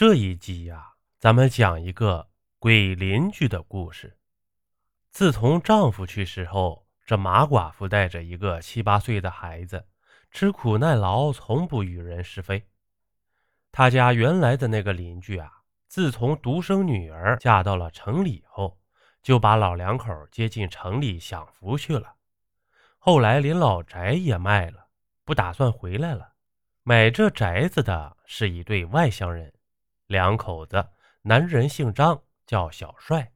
这一集呀，咱们讲一个鬼邻居的故事。自从丈夫去世后，这马寡妇带着一个七八岁的孩子，吃苦耐劳，从不与人是非。他家原来的那个邻居啊，自从独生女儿嫁到了城里后，就把老两口接进城里享福去了。后来连老宅也卖了，不打算回来了。买这宅子的是一对外乡人。两口子，男人姓张，叫小帅。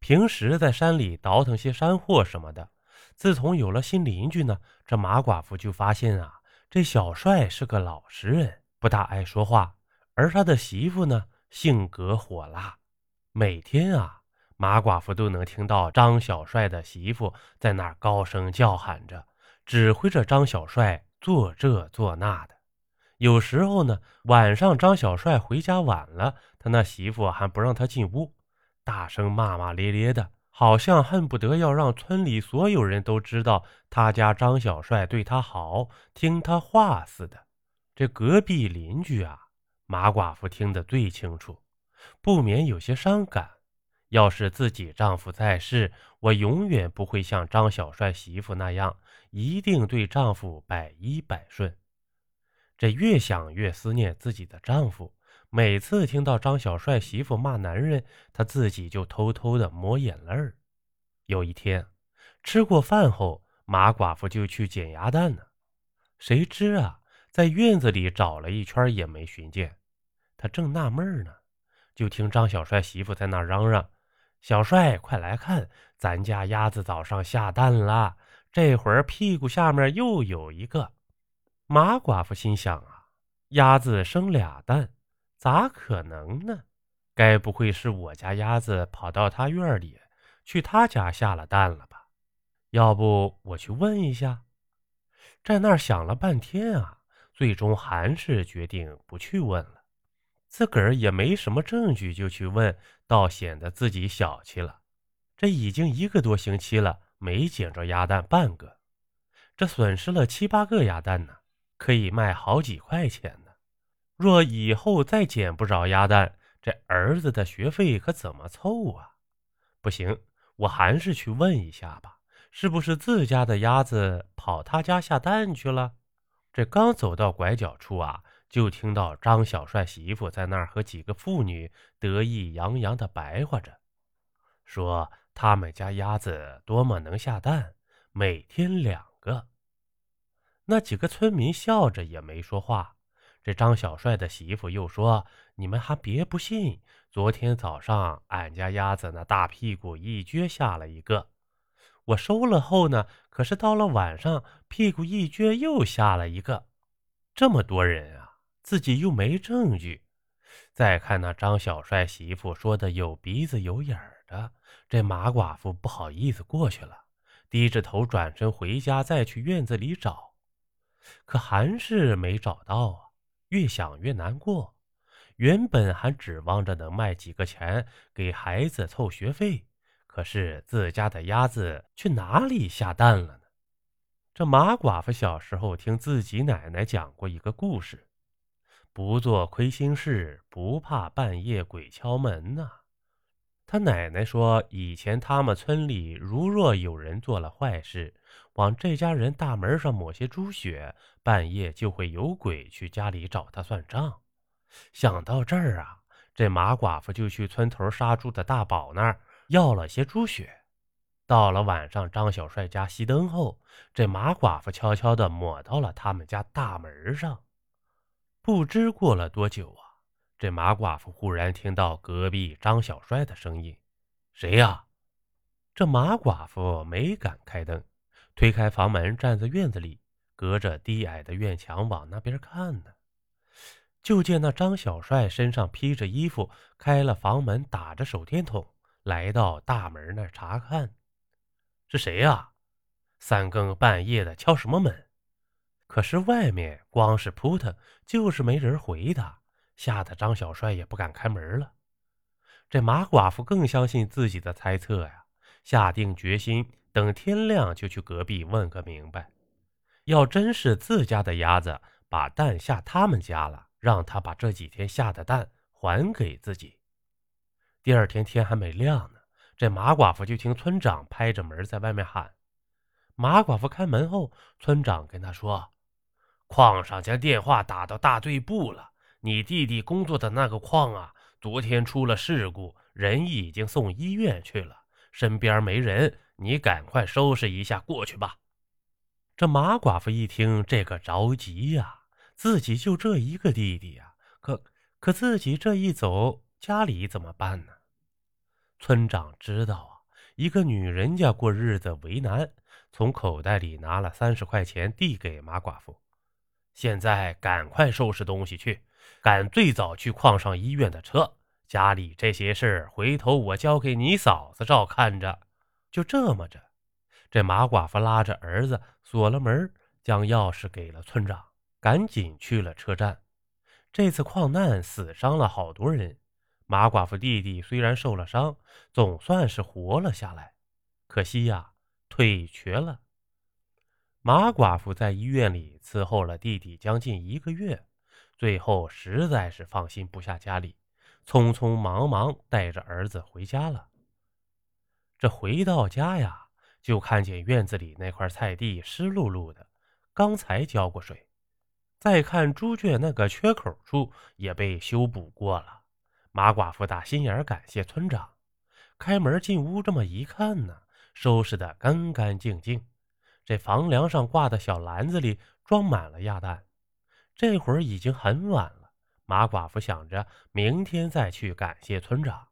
平时在山里倒腾些山货什么的。自从有了新邻居呢，这马寡妇就发现啊，这小帅是个老实人，不大爱说话。而他的媳妇呢，性格火辣。每天啊，马寡妇都能听到张小帅的媳妇在那儿高声叫喊着，指挥着张小帅做这做那的。有时候呢，晚上张小帅回家晚了，他那媳妇还不让他进屋，大声骂骂咧咧的，好像恨不得要让村里所有人都知道他家张小帅对他好，听他话似的。这隔壁邻居啊，马寡妇听得最清楚，不免有些伤感。要是自己丈夫在世，我永远不会像张小帅媳妇那样，一定对丈夫百依百顺。这越想越思念自己的丈夫，每次听到张小帅媳妇骂男人，她自己就偷偷的抹眼泪儿。有一天，吃过饭后，马寡妇就去捡鸭蛋呢。谁知啊，在院子里找了一圈也没寻见。她正纳闷呢，就听张小帅媳妇在那嚷嚷：“小帅，快来看，咱家鸭子早上下蛋了，这会儿屁股下面又有一个。”马寡妇心想啊，鸭子生俩蛋，咋可能呢？该不会是我家鸭子跑到他院里去他家下了蛋了吧？要不我去问一下。在那儿想了半天啊，最终还是决定不去问了。自个儿也没什么证据，就去问，倒显得自己小气了。这已经一个多星期了，没捡着鸭蛋半个，这损失了七八个鸭蛋呢。可以卖好几块钱呢。若以后再捡不着鸭蛋，这儿子的学费可怎么凑啊？不行，我还是去问一下吧，是不是自家的鸭子跑他家下蛋去了？这刚走到拐角处啊，就听到张小帅媳妇在那儿和几个妇女得意洋洋地白话着，说他们家鸭子多么能下蛋，每天两个。那几个村民笑着也没说话。这张小帅的媳妇又说：“你们还别不信，昨天早上俺家鸭子那大屁股一撅下了一个，我收了后呢，可是到了晚上屁股一撅又下了一个。这么多人啊，自己又没证据。再看那张小帅媳妇说的有鼻子有眼儿的，这马寡妇不好意思过去了，低着头转身回家，再去院子里找。”可还是没找到啊！越想越难过。原本还指望着能卖几个钱给孩子凑学费，可是自家的鸭子去哪里下蛋了呢？这马寡妇小时候听自己奶奶讲过一个故事：不做亏心事，不怕半夜鬼敲门呐。他奶奶说，以前他们村里如若有人做了坏事，往这家人大门上抹些猪血，半夜就会有鬼去家里找他算账。想到这儿啊，这马寡妇就去村头杀猪的大宝那儿要了些猪血。到了晚上，张小帅家熄灯后，这马寡妇悄悄地抹到了他们家大门上。不知过了多久啊。这马寡妇忽然听到隔壁张小帅的声音：“谁呀？”这马寡妇没敢开灯，推开房门，站在院子里，隔着低矮的院墙往那边看呢。就见那张小帅身上披着衣服，开了房门，打着手电筒，来到大门那查看。是谁呀？三更半夜的敲什么门？可是外面光是扑腾，就是没人回答。吓得张小帅也不敢开门了。这马寡妇更相信自己的猜测呀，下定决心，等天亮就去隔壁问个明白。要真是自家的鸭子把蛋下他们家了，让他把这几天下的蛋还给自己。第二天天还没亮呢，这马寡妇就听村长拍着门在外面喊。马寡妇开门后，村长跟他说：“矿上将电话打到大队部了，你弟弟工作的那个矿啊，昨天出了事故，人已经送医院去了，身边没人，你赶快收拾一下过去吧。”这马寡妇一听，这个着急呀。自己就这一个弟弟呀，可可自己这一走，家里怎么办呢？村长知道啊，一个女人家过日子为难，从口袋里拿了三十块钱递给马寡妇。现在赶快收拾东西去，赶最早去矿上医院的车。家里这些事儿，回头我交给你嫂子照看着。就这么着，这马寡妇拉着儿子锁了门，将钥匙给了村长。赶紧去了车站。这次矿难死伤了好多人，马寡妇弟弟虽然受了伤，总算是活了下来。可惜呀，腿瘸了。马寡妇在医院里伺候了弟弟将近一个月，最后实在是放心不下家里，匆匆忙忙带着儿子回家了。这回到家呀，就看见院子里那块菜地湿漉漉的，刚才浇过水。再看猪圈那个缺口处也被修补过了，马寡妇打心眼感谢村长。开门进屋，这么一看呢，收拾得干干净净。这房梁上挂的小篮子里装满了鸭蛋。这会儿已经很晚了，马寡妇想着明天再去感谢村长。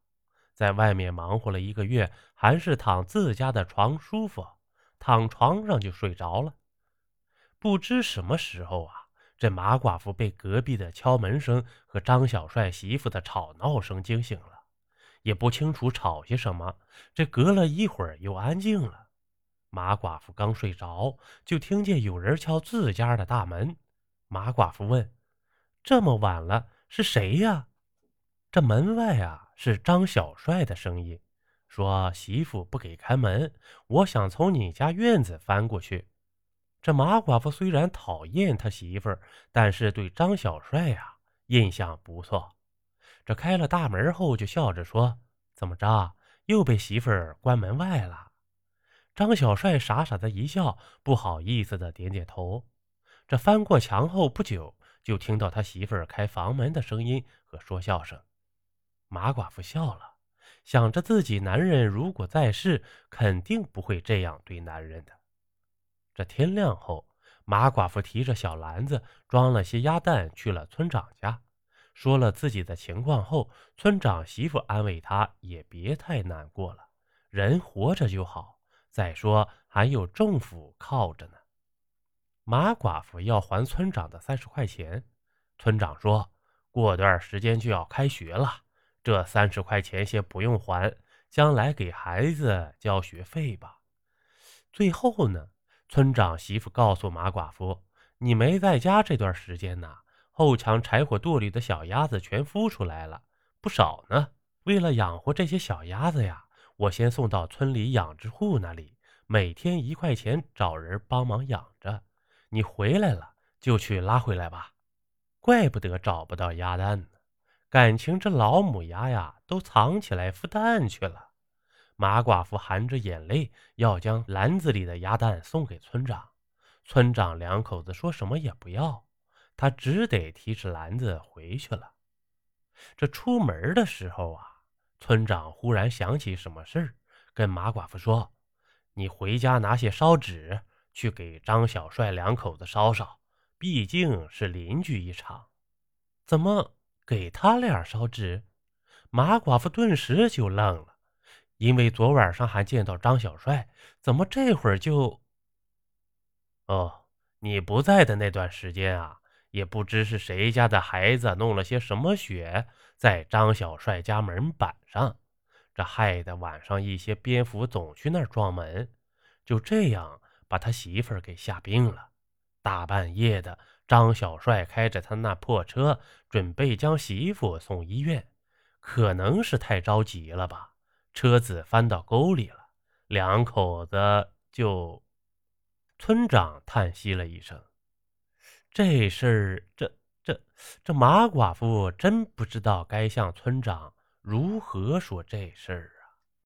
在外面忙活了一个月，还是躺自家的床舒服，躺床上就睡着了。不知什么时候啊。这马寡妇被隔壁的敲门声和张小帅媳妇的吵闹声惊醒了，也不清楚吵些什么。这隔了一会儿又安静了。马寡妇刚睡着，就听见有人敲自家的大门。马寡妇问：“这么晚了，是谁呀？”这门外啊是张小帅的声音，说：“媳妇不给开门，我想从你家院子翻过去。”这马寡妇虽然讨厌他媳妇儿，但是对张小帅呀印象不错。这开了大门后，就笑着说：“怎么着，又被媳妇儿关门外了？”张小帅傻傻的一笑，不好意思的点点头。这翻过墙后不久，就听到他媳妇儿开房门的声音和说笑声。马寡妇笑了，想着自己男人如果在世，肯定不会这样对男人的。这天亮后，马寡妇提着小篮子，装了些鸭蛋去了村长家，说了自己的情况后，村长媳妇安慰他也别太难过了，人活着就好。再说还有政府靠着呢。马寡妇要还村长的三十块钱，村长说过段时间就要开学了，这三十块钱先不用还，将来给孩子交学费吧。最后呢？村长媳妇告诉马寡妇：“你没在家这段时间呢，后墙柴火垛里的小鸭子全孵出来了，不少呢。为了养活这些小鸭子呀，我先送到村里养殖户那里，每天一块钱，找人帮忙养着。你回来了就去拉回来吧。怪不得找不到鸭蛋呢，感情这老母鸭呀都藏起来孵蛋去了。”马寡妇含着眼泪要将篮子里的鸭蛋送给村长，村长两口子说什么也不要，他只得提着篮子回去了。这出门的时候啊，村长忽然想起什么事儿，跟马寡妇说：“你回家拿些烧纸去给张小帅两口子烧烧，毕竟是邻居一场。”怎么给他俩烧纸？马寡妇顿时就愣了。因为昨晚上还见到张小帅，怎么这会儿就……哦，你不在的那段时间啊，也不知是谁家的孩子弄了些什么血在张小帅家门板上，这害得晚上一些蝙蝠总去那儿撞门，就这样把他媳妇儿给吓病了。大半夜的，张小帅开着他那破车，准备将媳妇送医院，可能是太着急了吧。车子翻到沟里了，两口子就……村长叹息了一声：“这事儿，这这这马寡妇真不知道该向村长如何说这事儿。